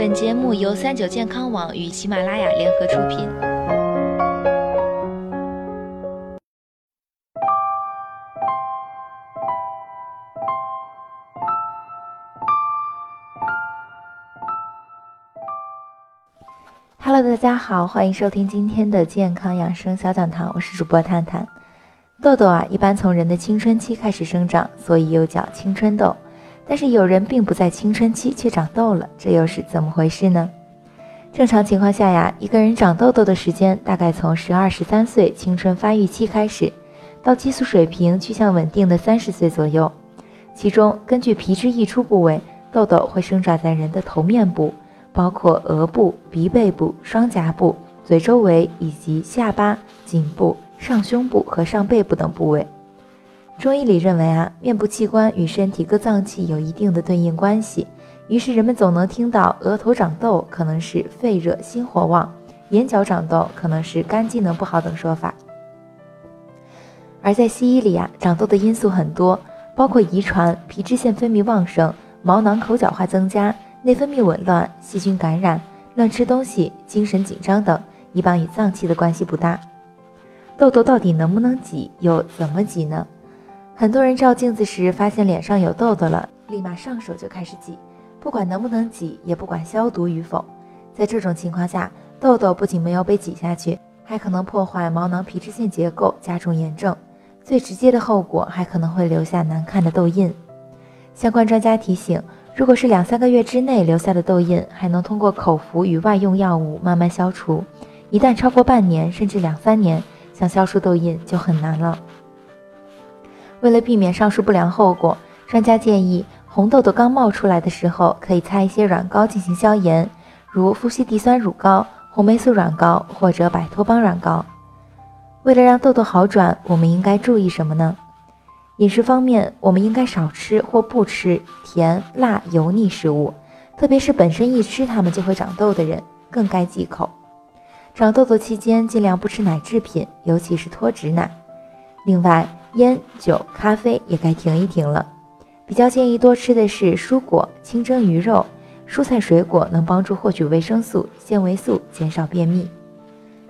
本节目由三九健康网与喜马拉雅联合出品。Hello，大家好，欢迎收听今天的健康养生小讲堂，我是主播探探。痘痘啊，一般从人的青春期开始生长，所以又叫青春痘。但是有人并不在青春期却长痘了，这又是怎么回事呢？正常情况下呀，一个人长痘痘的时间大概从十二十三岁青春发育期开始，到激素水平趋向稳定的三十岁左右。其中，根据皮脂溢出部位，痘痘会生长在人的头面部，包括额部、鼻背部、双颊部、嘴周围以及下巴、颈部。上胸部和上背部等部位，中医里认为啊，面部器官与身体各脏器有一定的对应关系，于是人们总能听到额头长痘可能是肺热心火旺，眼角长痘可能是肝机能不好等说法。而在西医里啊，长痘的因素很多，包括遗传、皮脂腺分泌旺盛、毛囊口角化增加、内分泌紊乱、细菌感染、乱吃东西、精神紧张等，一般与脏器的关系不大。痘痘到底能不能挤，又怎么挤呢？很多人照镜子时发现脸上有痘痘了，立马上手就开始挤，不管能不能挤，也不管消毒与否。在这种情况下，痘痘不仅没有被挤下去，还可能破坏毛囊皮脂腺结构，加重炎症。最直接的后果还可能会留下难看的痘印。相关专家提醒，如果是两三个月之内留下的痘印，还能通过口服与外用药物慢慢消除；一旦超过半年甚至两三年，想消除痘印就很难了。为了避免上述不良后果，专家建议红痘痘刚冒出来的时候，可以擦一些软膏进行消炎，如夫西地酸乳膏、红霉素软膏或者百托邦软膏。为了让痘痘好转，我们应该注意什么呢？饮食方面，我们应该少吃或不吃甜、辣、油腻食物，特别是本身一吃它们就会长痘的人，更该忌口。长痘痘期间，尽量不吃奶制品，尤其是脱脂奶。另外，烟酒、咖啡也该停一停了。比较建议多吃的是蔬果、清蒸鱼肉、蔬菜水果，能帮助获取维生素、纤维素，减少便秘。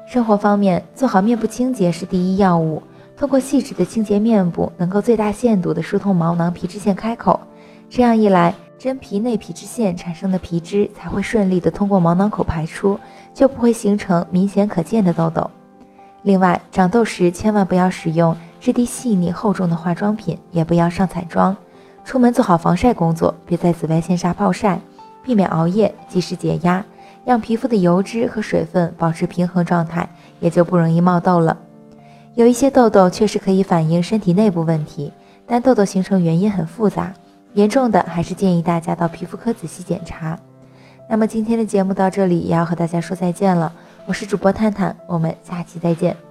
生活方面，做好面部清洁是第一要务。通过细致的清洁面部，能够最大限度地疏通毛囊皮脂腺开口。这样一来，真皮内皮脂腺产生的皮脂才会顺利地通过毛囊口排出。就不会形成明显可见的痘痘。另外，长痘时千万不要使用质地细腻厚重的化妆品，也不要上彩妆。出门做好防晒工作，别在紫外线下暴晒，避免熬夜，及时解压，让皮肤的油脂和水分保持平衡状态，也就不容易冒痘了。有一些痘痘确实可以反映身体内部问题，但痘痘形成原因很复杂，严重的还是建议大家到皮肤科仔细检查。那么今天的节目到这里也要和大家说再见了，我是主播探探，我们下期再见。